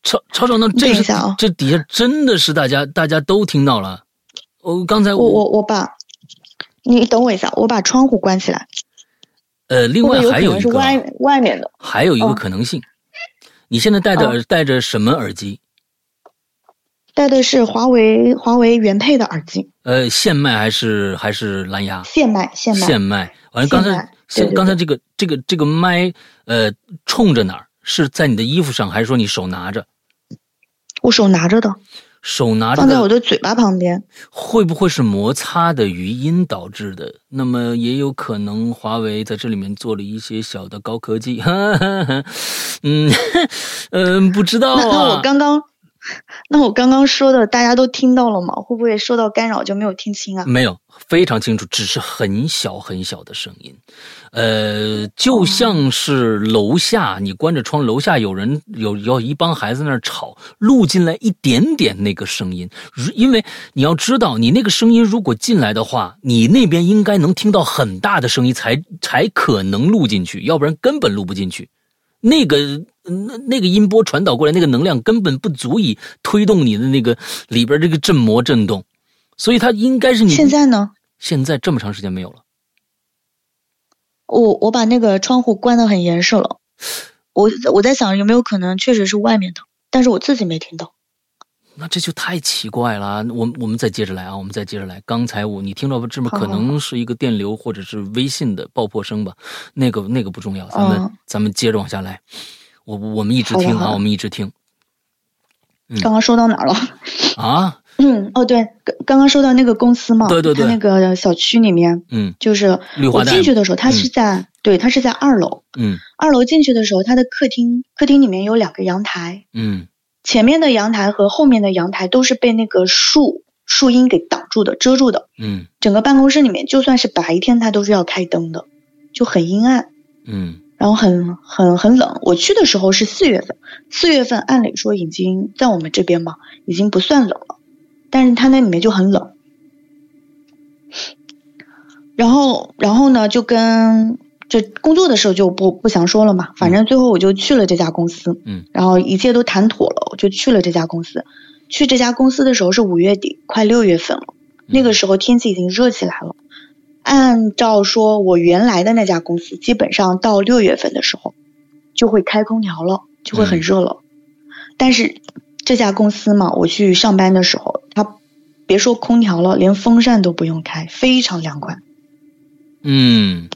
吵吵吵闹，这是这底下真的是大家大家都听到了。我刚才我我我把，你等我一下，我把窗户关起来。呃，另外还有一个是外外面的，还有一个哦可能性，你现在戴的哦耳戴着什么耳机？戴的是华为华为原配的耳机，呃，线麦还是还是蓝牙？线麦线麦。线麦。完了，刚才刚才这个这个这个麦，呃，冲着哪儿？是在你的衣服上，还是说你手拿着？我手拿着的，手拿着放在我的的嘴巴旁边。会不会是摩擦的余音导致的？那么也有可能华为在这里面做了一些小的高科技。<laughs> 嗯 <laughs> 嗯，不知道那那我啊。刚刚，<laughs> 那我刚刚说的，大家都听到了吗？会不会受到干扰就没有听清啊？没有，非常清楚，只是很小很小的声音，呃，就像是楼下你关着窗，楼下有人有有一帮孩子在那儿吵，录进来一点点那个声音，因为你要知道，你那个声音如果进来的话，你那边应该能听到很大的声音才才可能录进去，要不然根本录不进去。那个那那个音波传导过来，那个能量根本不足以推动你的那个里边这个振膜震动，所以它应该是你现在呢？现在这么长时间没有了。我我把那个窗户关得很严实了。我我在想有没有可能确实是外面的，但是我自己没听到。那这就太奇怪了。我们我们再接着来啊，我们再接着来。刚才我你听到这么好可能是一个电流或者是微信的爆破声吧？那个那个不重要，咱们、嗯咱们接着往下来。我我们一直听啊，我们一直听嗯刚刚说到哪儿了？啊，<laughs> 嗯，哦对，刚刚刚说到那个公司嘛，对对对那个小区里面，嗯就是我进去的时候，他是在、对，他是在二楼。嗯二楼进去的时候，他的客厅客厅里面有两个阳台，嗯前面的阳台和后面的阳台都是被那个树树荫给挡住的、遮住的。嗯整个办公室里面，就算是白天，它都是要开灯的，就很阴暗，嗯然后很很很冷。我去的时候是四月份，四月份按理说已经在我们这边嘛，已经不算冷了，但是它那里面就很冷。然后，然后呢，就跟这工作的事就不不详说了嘛，反正最后我就去了这家公司，嗯，然后一切都谈妥了，我就去了这家公司。去这家公司的时候是五月底，快六月份了，那个时候天气已经热起来了。按照说，我原来的那家公司基本上到六月份的时候就会开空调了，就会很热了。但是这家公司嘛，我去上班的时候，它别说空调了，连风扇都不用开，非常凉快。嗯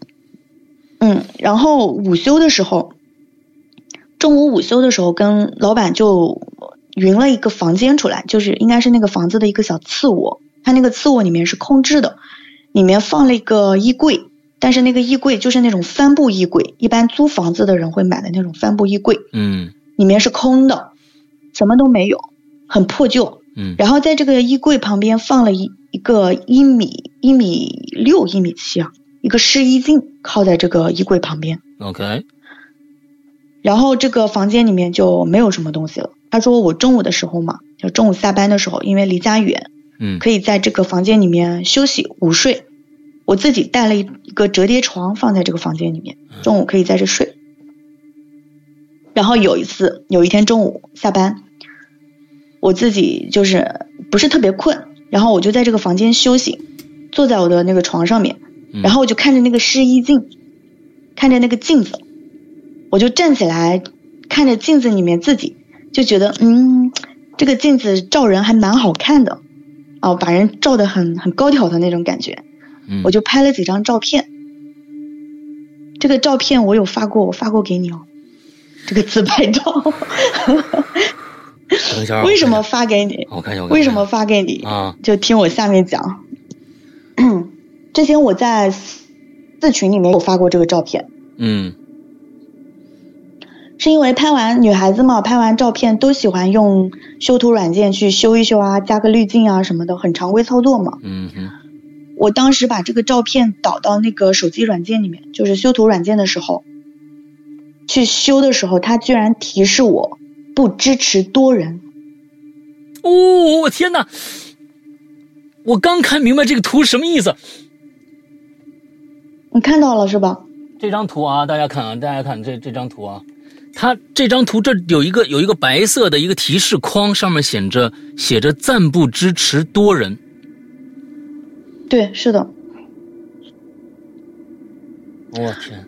嗯，然后午休的时候，中午午休的时候，跟老板就匀了一个房间出来，就是应该是那个房子的一个小次卧。它那个次卧里面是空置的，里面放了一个衣柜，但是那个衣柜就是那种帆布衣柜，一般租房子的人会买的那种帆布衣柜，嗯里面是空的，什么都没有，很破旧。嗯然后在这个衣柜旁边放了一一个一米一米六一米七啊，一个试衣镜靠在这个衣柜旁边。，OK，然后这个房间里面就没有什么东西了。他说我中午的时候嘛，就中午下班的时候，因为离家远，嗯可以在这个房间里面休息午睡。我自己带了一一个折叠床放在这个房间里面，中午可以在这睡。然后有一次，有一天中午下班，我自己就是不是特别困，然后我就在这个房间休息，坐在我的那个床上面，嗯然后我就看着那个试衣镜，看着那个镜子，我就站起来，看着镜子里面自己，就觉得嗯，这个镜子照人还蛮好看的，哦，把人照的很很高挑的那种感觉，嗯，我就拍了几张照片。这个照片我有发过，我发过给你哦，这个自拍照。为什么发给你？为什么发给你？啊？就听我下面讲。之前我在四群里面有发过这个照片，嗯是因为拍完女孩子嘛，拍完照片都喜欢用修图软件去修一修啊，加个滤镜啊什么的，很常规操作嘛。嗯哼我当时把这个照片导到那个手机软件里面，就是修图软件的时候，去修的时候，它居然提示我不支持多人。哦，我天哪！我刚看明白这个图什么意思。你看到了是吧？这张图啊，大家看啊，大家看这这张图啊，它这张图这有一个有一个白色的一个提示框，上面写着写着暂不支持多人。对，是的。我、天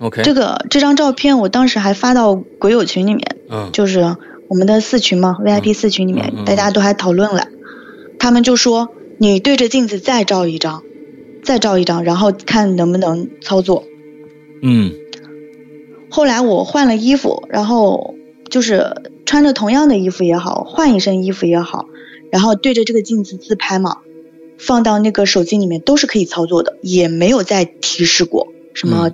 ，OK，这个这张照片我当时还发到鬼友群里面，嗯就是我们的四群嘛，VIP 四群里面，嗯嗯大家都还讨论了。他们就说你对着镜子再照一张，再照一张，然后看能不能操作。嗯。后来我换了衣服，然后就是穿着同样的衣服也好，换一身衣服也好，然后对着这个镜子自拍嘛，放到那个手机里面都是可以操作的，也没有再提示过什么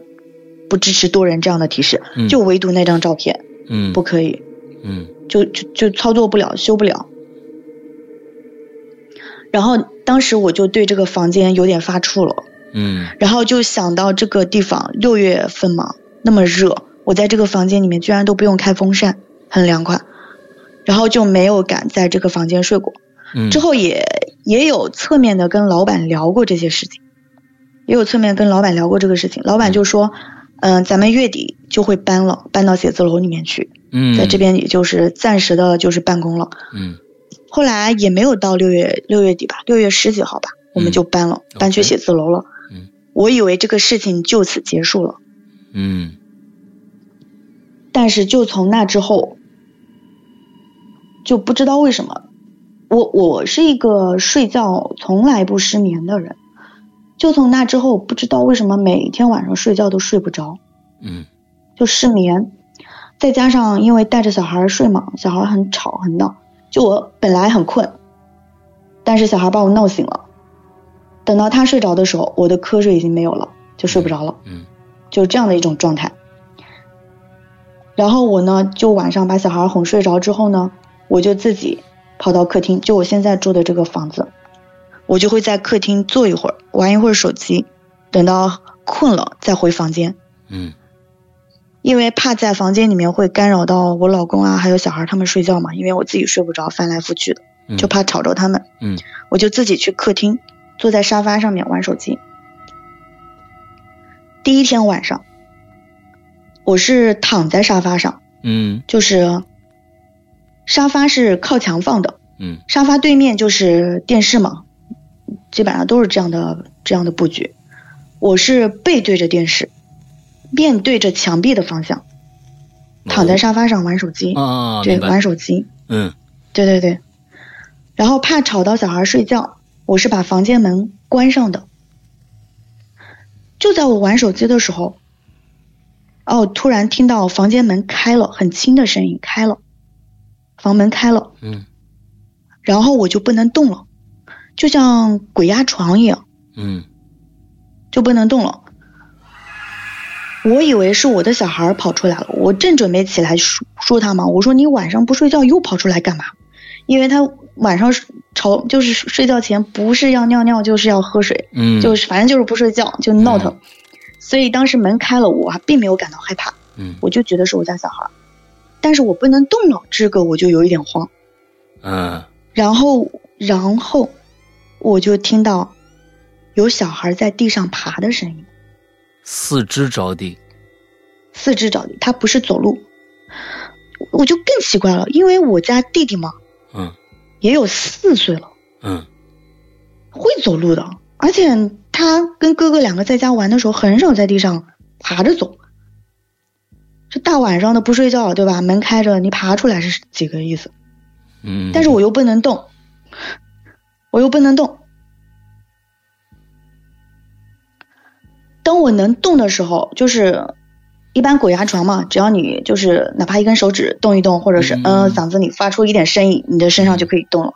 不支持多人这样的提示，嗯。就唯独那张照片嗯。不可以，嗯。就就就操作不了，修不了。然后当时我就对这个房间有点发怵了，嗯然后就想到这个地方六月份嘛，那么热，我在这个房间里面居然都不用开风扇，很凉快，然后就没有敢在这个房间睡过。嗯，之后也也有侧面的跟老板聊过这些事情，也有侧面跟老板聊过这个事情。老板就说，嗯、咱们月底就会搬了，搬到写字楼里面去，嗯在这边也就是暂时的就是办公了。嗯后来也没有到六月六月底吧，六月十几号吧，我们就搬了，搬去写字楼了。嗯。我以为这个事情就此结束了，嗯。但是就从那之后，就不知道为什么，我我是一个睡觉从来不失眠的人，就从那之后，不知道为什么每天晚上睡觉都睡不着，嗯。就失眠，再加上因为带着小孩睡嘛，小孩很吵很闹，就我本来很困，但是小孩把我闹醒了，等到他睡着的时候，我的瞌睡已经没有了，就睡不着了。嗯就是这样的一种状态。然后我呢，就晚上把小孩哄睡着之后呢，我就自己跑到客厅，就我现在住的这个房子，我就会在客厅坐一会儿，玩一会儿手机，等到困了再回房间，嗯因为怕在房间里面会干扰到我老公啊，还有小孩他们睡觉嘛，因为我自己睡不着，翻来覆去的，嗯，就怕吵着他们。嗯我就自己去客厅，坐在沙发上面玩手机。第一天晚上，我是躺在沙发上，嗯就是沙发是靠墙放的，嗯沙发对面就是电视嘛，基本上都是这样的这样的布局。我是背对着电视，面对着墙壁的方向，躺在沙发上玩手机，啊，对，玩手机，嗯。对对对。然后怕吵到小孩睡觉，我是把房间门关上的。就在我玩手机的时候，哦，突然听到房间门开了，很轻的声音开了，房门开了，嗯。然后我就不能动了，就像鬼压床一样，嗯。就不能动了。我以为是我的小孩跑出来了，我正准备起来说说他嘛，我说你晚上不睡觉又跑出来干嘛？因为他晚上吵就是睡觉前不是要尿尿就是要喝水，嗯，就是反正就是不睡觉就闹腾，嗯。所以当时门开了，我还并没有感到害怕，嗯。我就觉得是我家小孩，但是我不能动脑，这个我就有一点慌。嗯。然后，然后我就听到有小孩在地上爬的声音，四肢着地，四肢着地，他不是走路。我就更奇怪了，因为我家弟弟嘛嗯也有四岁了，嗯会走路的，而且他跟哥哥两个在家玩的时候，很少在地上爬着走。这大晚上的不睡觉，对吧？门开着，你爬出来是几个意思？嗯，但是我又不能动，我又不能动。当我能动的时候，就是一般鬼压床嘛，只要你就是哪怕一根手指动一动，或者是嗯嗯嗓子里发出一点声音，你的身上就可以动了。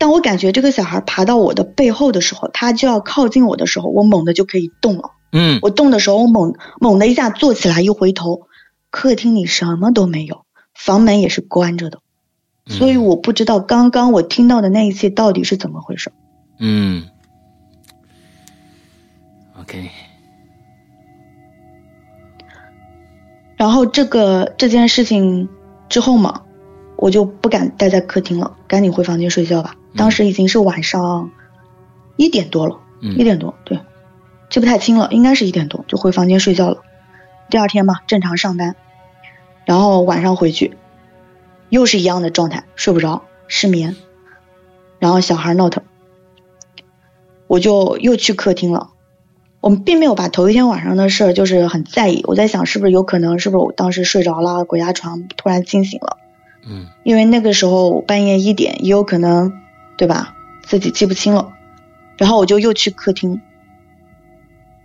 当我感觉这个小孩爬到我的背后的时候，他就要靠近我的时候，我猛的就可以动了。嗯我动的时候，我猛猛的一下坐起来，一回头，客厅里什么都没有，房门也是关着的。所以我不知道刚刚我听到的那一切到底是怎么回事。嗯，OK，然后这个这件事情之后嘛，我就不敢待在客厅了，赶紧回房间睡觉吧。当时已经是晚上一点多了，嗯一点多，对，记不太清了，应该是一点多，就回房间睡觉了。第二天嘛，正常上班，然后晚上回去，又是一样的状态，睡不着，失眠，然后小孩闹腾，我就又去客厅了。我们并没有把头一天晚上的事儿就是很在意，我在想是不是有可能，是不是我当时睡着了，鬼压床突然惊醒了，嗯。因为那个时候半夜一点，也有可能，对吧？自己记不清了，然后我就又去客厅，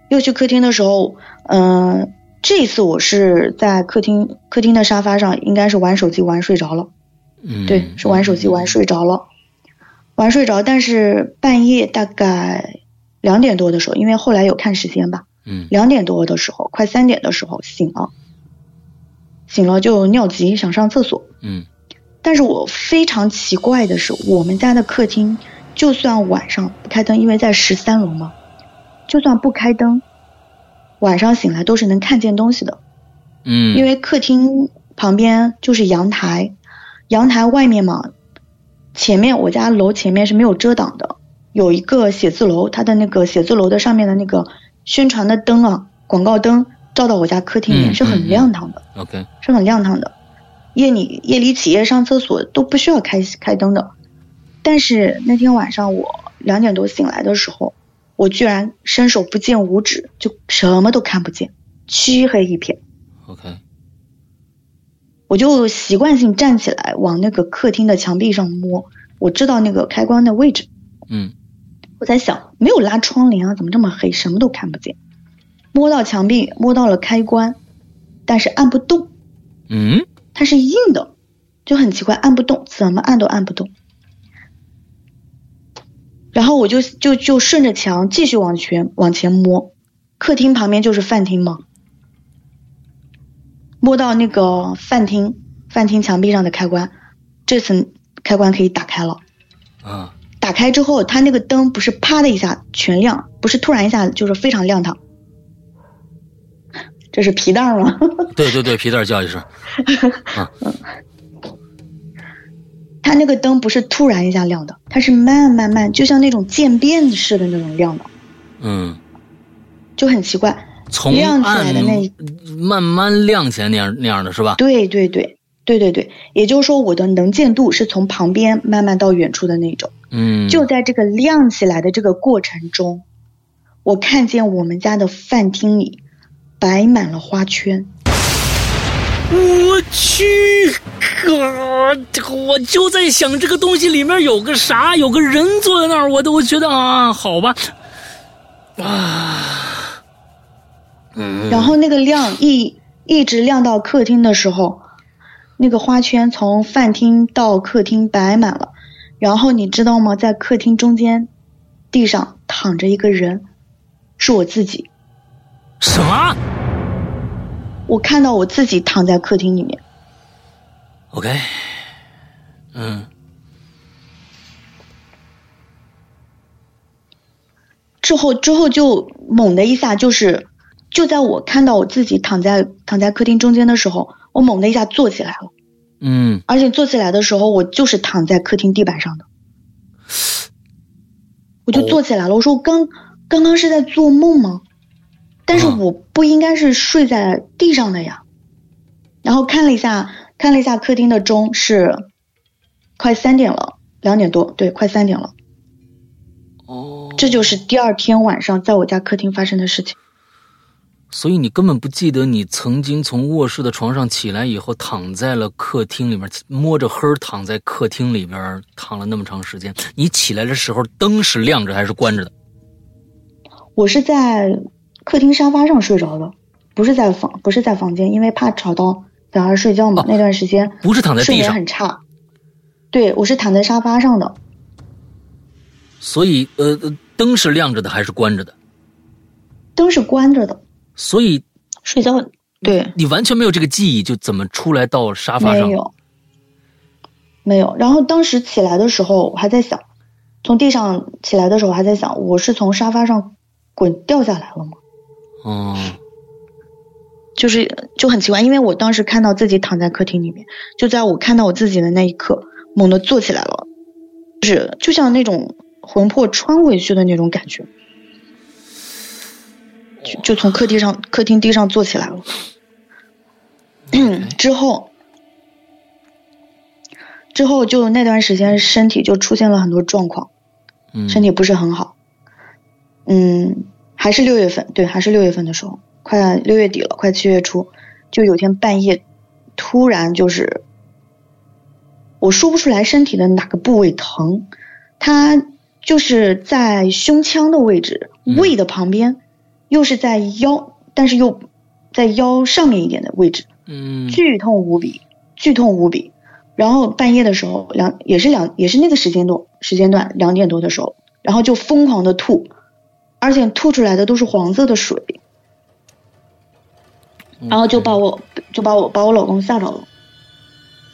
又去客厅的时候，嗯、这一次我是在客厅客厅的沙发上，应该是玩手机玩睡着了。嗯，对，是玩手机玩睡着了，玩睡着，但是半夜大概两点多的时候，因为后来有看时间吧，嗯。两点多的时候，快三点的时候醒了，醒了就尿急想上厕所，嗯。但是我非常奇怪的是，我们家的客厅就算晚上不开灯，因为在十三楼嘛，就算不开灯，晚上醒来都是能看见东西的。嗯，因为客厅旁边就是阳台，阳台外面嘛，前面我家楼前面是没有遮挡的，有一个写字楼，它的那个写字楼的上面的那个宣传的灯啊，广告灯照到我家客厅里面嗯是很亮堂的，OK，是很亮堂的。夜里夜里起夜上厕所都不需要开开灯的，但是那天晚上我两点多醒来的时候，我居然伸手不见五指，就什么都看不见，漆黑一片。OK，我就习惯性站起来往那个客厅的墙壁上摸，我知道那个开关的位置。嗯我在想，没有拉窗帘啊，怎么这么黑，什么都看不见？摸到墙壁，摸到了开关，但是按不动，嗯它是硬的，就很奇怪，按不动，怎么按都按不动。然后我就就就顺着墙继续往前往前摸，客厅旁边就是饭厅嘛，摸到那个饭厅饭厅墙壁上的开关，这层开关可以打开了。啊打开之后，它那个灯不是啪的一下全亮，不是突然一下就是非常亮堂。这是皮蛋儿吗？对对对，皮蛋叫一声，<laughs> 它那个灯不是突然一下亮的，它是慢慢慢，就像那种渐变式的那种亮的，嗯就很奇怪，从亮起来的那慢慢亮起来那样那样的是吧？对对对对对对，也就是说我的能见度是从旁边慢慢到远处的那种。嗯，就在这个亮起来的这个过程中，我看见我们家的饭厅里摆满了花圈。我去，啊，这个我就在想这个东西里面有个啥，有个人坐在那儿，我都觉得啊，好吧，啊，嗯，然后那个亮一一直亮到客厅的时候，那个花圈从饭厅到客厅摆满了。然后你知道吗？在客厅中间，地上躺着一个人，是我自己。什么？我看到我自己躺在客厅里面。OK，嗯，之后之后就猛的一下，就是就在我看到我自己躺在躺在客厅中间的时候，我猛的一下坐起来了。嗯，而且坐起来的时候，我就是躺在客厅地板上的，我就坐起来了。我说我刚刚刚是在做梦吗？但是嗯我不应该是睡在地上的呀。然后看了一下，看了一下客厅的钟是快三点了，两点多，对，快三点了。哦，这就是第二天晚上在我家客厅发生的事情。所以你根本不记得你曾经从卧室的床上起来以后，躺在了客厅里面，摸着黑躺在客厅里边躺了那么长时间。你起来的时候，灯是亮着还是关着的？我是在客厅沙发上睡着的，不是在房，不是在房间，因为怕吵到小孩睡觉嘛。哦那段时间不是躺在睡眠地上，很差。对，我是躺在沙发上的，所以呃，呃灯是亮着的还是关着的？灯是关着的，所以睡觉。对，你完全没有这个记忆，就怎么出来到沙发上？没有，没有。然后当时起来的时候，我还在想，从地上起来的时候，我还在想，我是从沙发上滚掉下来了吗？哦，就是就很奇怪，因为我当时看到自己躺在客厅里面，就在我看到我自己的那一刻，猛地坐起来了，就是就像那种魂魄穿回去的那种感觉，就就从客厅上客厅地上坐起来了。<clears throat> 之后，之后就那段时间身体就出现了很多状况，嗯，身体不是很好。嗯，还是六月份，对，还是六月份的时候，快六月底了，快七月初，就有天半夜，突然就是，我说不出来身体的哪个部位疼，它就是在胸腔的位置，嗯胃的旁边，又是在腰，但是又在腰上面一点的位置，嗯。剧痛无比，剧痛无比。然后半夜的时候，两也是两也是那个时间段时间段两点多的时候，然后就疯狂的吐，而且吐出来的都是黄色的水，然后就把我就把我把我老公吓着了，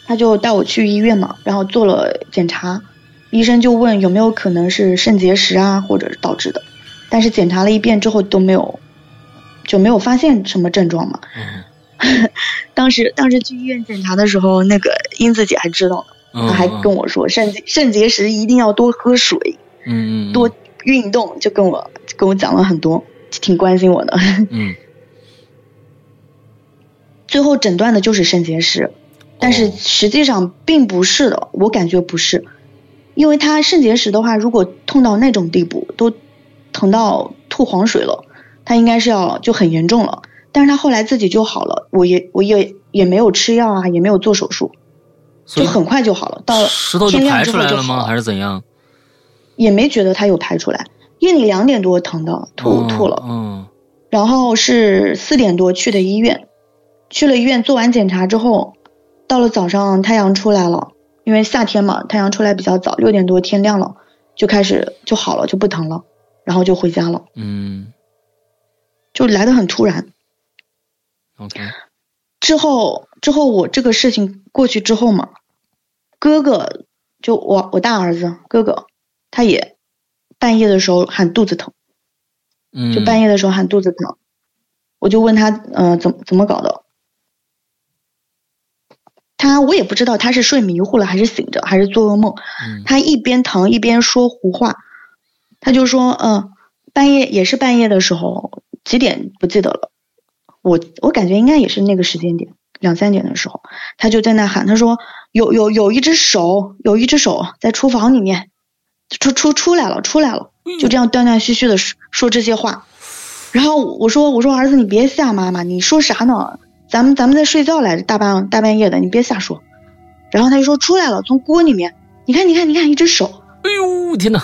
他就带我去医院嘛，然后做了检查，医生就问有没有可能是肾结石啊或者导致的，但是检查了一遍之后都没有，就没有发现什么症状嘛。嗯 <laughs> 当时当时去医院检查的时候，那个英子姐还知道呢，嗯她还跟我说肾结肾结石一定要多喝水，嗯嗯多运动，就跟我跟我讲了很多，挺关心我的。嗯 <laughs> 最后诊断的就是肾结石，但是哦实际上并不是的，我感觉不是，因为他肾结石的话，如果痛到那种地步，都疼到吐黄水了，他应该是要就很严重了。但是他后来自己就好了，我也我也也没有吃药啊，也没有做手术，就很快就好了。到石头就排天亮之出来了吗？后就好了还是怎样？也没觉得他有排出来。夜里两点多疼的吐、哦吐了，嗯然后是四点多去的医院，去了医院做完检查之后，到了早上太阳出来了，因为夏天嘛，太阳出来比较早，六点多天亮了，就开始就好了，就不疼了，然后就回家了，嗯就来的很突然。，OK，之后之后我这个事情过去之后嘛，哥哥就我我大儿子哥哥，他也半夜的时候喊肚子疼。嗯，就半夜的时候喊肚子疼，我就问他，呃，怎么怎么搞的？他我也不知道他是睡迷糊了还是醒着还是做噩梦，嗯他一边疼一边说胡话，他就说，嗯、半夜也是半夜的时候，几点不记得了，我我感觉应该也是那个时间点，两三点的时候，他就在那喊，他说有有有一只手，有一只手在厨房里面，出出出来了，出来了，就这样断断续续的说说这些话。然后我说我说儿子你别吓妈妈，你说啥呢？咱们咱们在睡觉来着，大半大半夜的，你别瞎说。然后他就说出来了，从锅里面，你看你看你看一只手。哎呦天哪！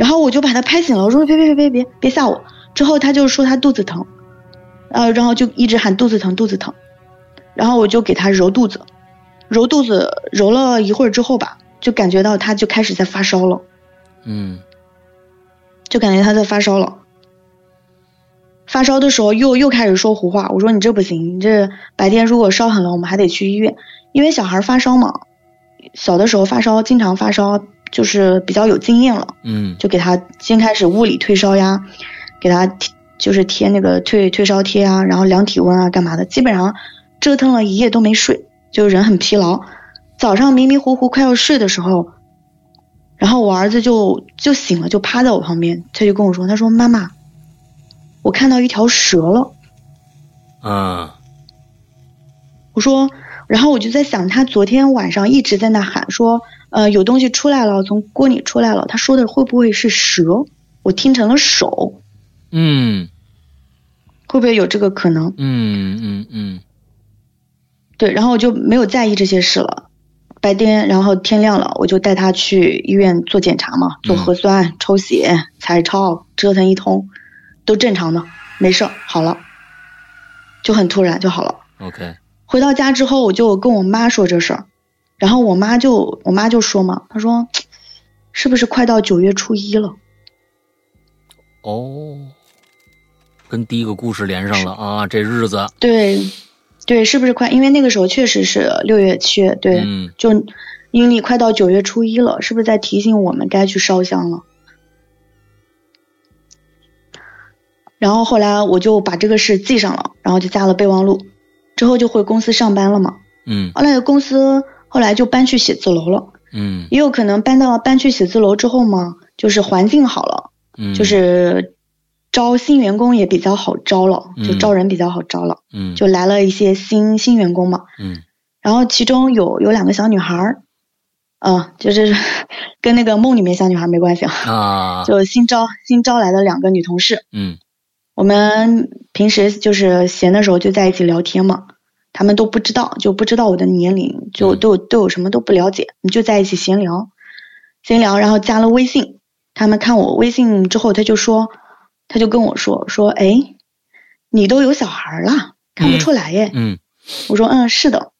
然后我就把他拍醒了，我说别别别别别别吓我。之后他就说他肚子疼，呃，然后就一直喊肚子疼肚子疼。然后我就给他揉肚子，揉肚子揉了一会儿之后吧，就感觉到他就开始在发烧了。嗯就感觉他在发烧了。发烧的时候又又开始说胡话，我说你这不行，你这白天如果烧狠了，我们还得去医院，因为小孩发烧嘛，小的时候发烧，经常发烧，就是比较有经验了，嗯就给他先开始物理退烧呀，给他贴就是贴那个退退烧贴啊，然后量体温啊，干嘛的，基本上折腾了一夜都没睡，就人很疲劳。早上迷迷糊糊快要睡的时候，然后我儿子就就醒了，就趴在我旁边，他就跟我说，他说妈妈，我看到一条蛇了。啊我说，然后我就在想，他昨天晚上一直在那喊说，呃，有东西出来了，从锅里出来了。他说的会不会是蛇？我听成了手，嗯会不会有这个可能？嗯嗯嗯对，然后我就没有在意这些事了。白天，然后天亮了，我就带他去医院做检查嘛，做核酸、抽血、彩超，折腾一通，都正常的，没事儿，好了，就很突然就好了。，OK，回到家之后，我就跟我妈说这事儿，然后我妈就我妈就说嘛，她说是不是快到九月初一了？哦，跟第一个故事连上了啊，这日子，对，对，是不是快？因为那个时候确实是六月七月，对，嗯就阴历快到九月初一了，是不是在提醒我们该去烧香了？然后后来我就把这个事记上了，然后就加了备忘录，之后就回公司上班了嘛。嗯后来公司后来就搬去写字楼了，嗯。也有可能搬到搬去写字楼之后嘛，就是环境好了，嗯，就是招新员工也比较好招了，就嗯招人比较好招了，嗯。就来了一些新新员工嘛。嗯。然后其中有有两个小女孩儿，嗯，就是 <laughs> 跟那个梦里面小女孩没关系啊，啊，就新招新招来的两个女同事，嗯。我们平时就是闲的时候就在一起聊天嘛，他们都不知道，就不知道我的年龄，就嗯。对我对我什么都不了解，你就在一起闲聊，闲聊，然后加了微信，他们看我微信之后，他就说，他就跟我说说，哎，你都有小孩了，看不出来耶，嗯。我说嗯是的，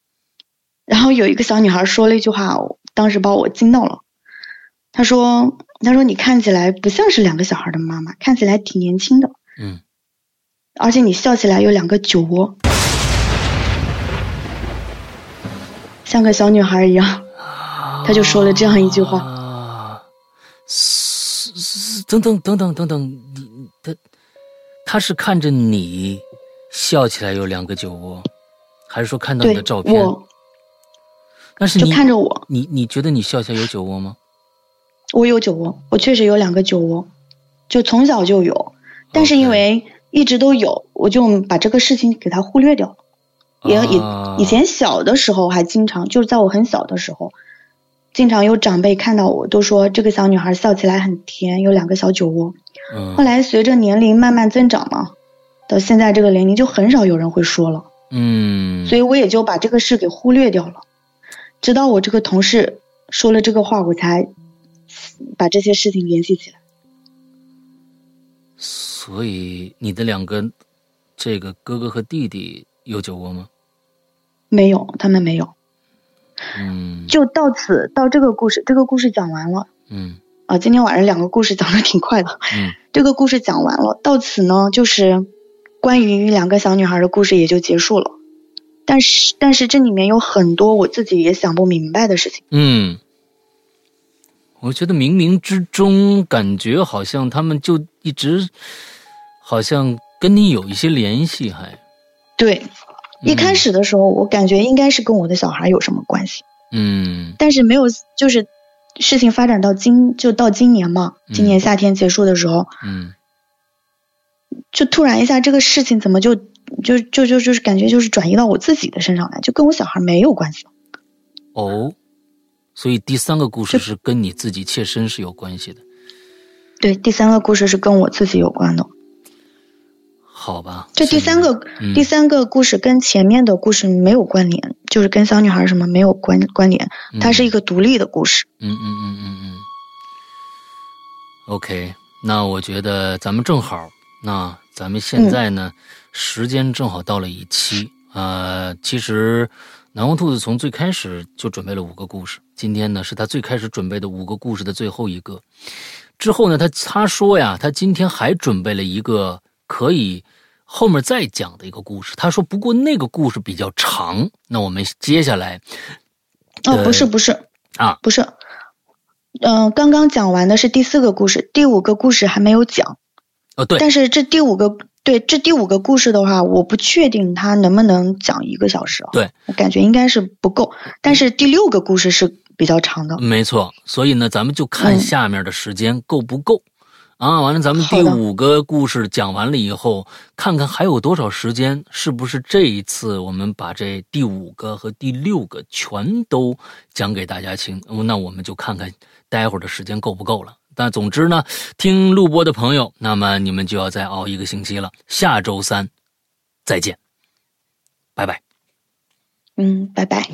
然后有一个小女孩说了一句话，当时把我惊到了。她说：“她说你看起来不像是两个小孩的妈妈，看起来挺年轻的，嗯。而且你笑起来有两个酒窝，像个小女孩一样。”她就说了这样一句话。啊，等等等等等等，你你他他是看着你笑起来有两个酒窝，还是说看到你的照片？但是你看着我，你你觉得你笑起来有酒窝吗？我有酒窝，我确实有两个酒窝，就从小就有，但是因为一直都有，我就把这个事情给它忽略掉了。也以啊以前小的时候还经常，就是在我很小的时候，经常有长辈看到我都说这个小女孩笑起来很甜，有两个小酒窝。嗯后来随着年龄慢慢增长嘛，到现在这个年龄就很少有人会说了，嗯，所以我也就把这个事给忽略掉了。直到我这个同事说了这个话，我才把这些事情联系起来。所以你的两个这个哥哥和弟弟有酒窝吗？没有，他们没有。嗯就到此，到这个故事，这个故事讲完了。嗯啊，今天晚上两个故事讲的挺快的。嗯 <laughs> 这个故事讲完了，到此呢，就是关于两个小女孩的故事也就结束了。但是，但是这里面有很多我自己也想不明白的事情。嗯，我觉得冥冥之中感觉好像他们就一直好像跟你有一些联系，还对，一开嗯始的时候，我感觉应该是跟我的小孩有什么关系，嗯但是没有，就是事情发展到今就到今年嘛，今年夏天结束的时候，嗯就突然一下，这个事情怎么就就就就就是感觉就是转移到我自己的身上来，就跟我小孩没有关系了。哦，所以第三个故事是跟你自己切身是有关系的。对，第三个故事是跟我自己有关的。好吧，这第三个、嗯第三个故事跟前面的故事没有关联，就是跟小女孩什么没有关关联，它是一个独立的故事。嗯嗯嗯嗯嗯。OK，那我觉得咱们正好，那咱们现在呢，时间正好到了一期。呃，其实南红兔子从最开始就准备了五个故事，今天呢是他最开始准备的五个故事的最后一个。之后呢，他他说呀，他今天还准备了一个可以后面再讲的一个故事。他说，不过那个故事比较长，那我们接下来哦，不是不是啊，不是，嗯、刚刚讲完的是第四个故事，第五个故事还没有讲。哦对，但是这第五个对这第五个故事的话，我不确定它能不能讲一个小时啊。对，我感觉应该是不够。但是第六个故事是比较长的。没错，所以呢，咱们就看嗯下面的时间够不够、啊。完了，咱们第五个故事讲完了以后，看看还有多少时间，是不是这一次我们把这第五个和第六个全都讲给大家听？哦那我们就看看待会儿的时间够不够了。但总之呢，听录播的朋友，那么你们就要再熬一个星期了。下周三再见，拜拜。嗯，拜拜。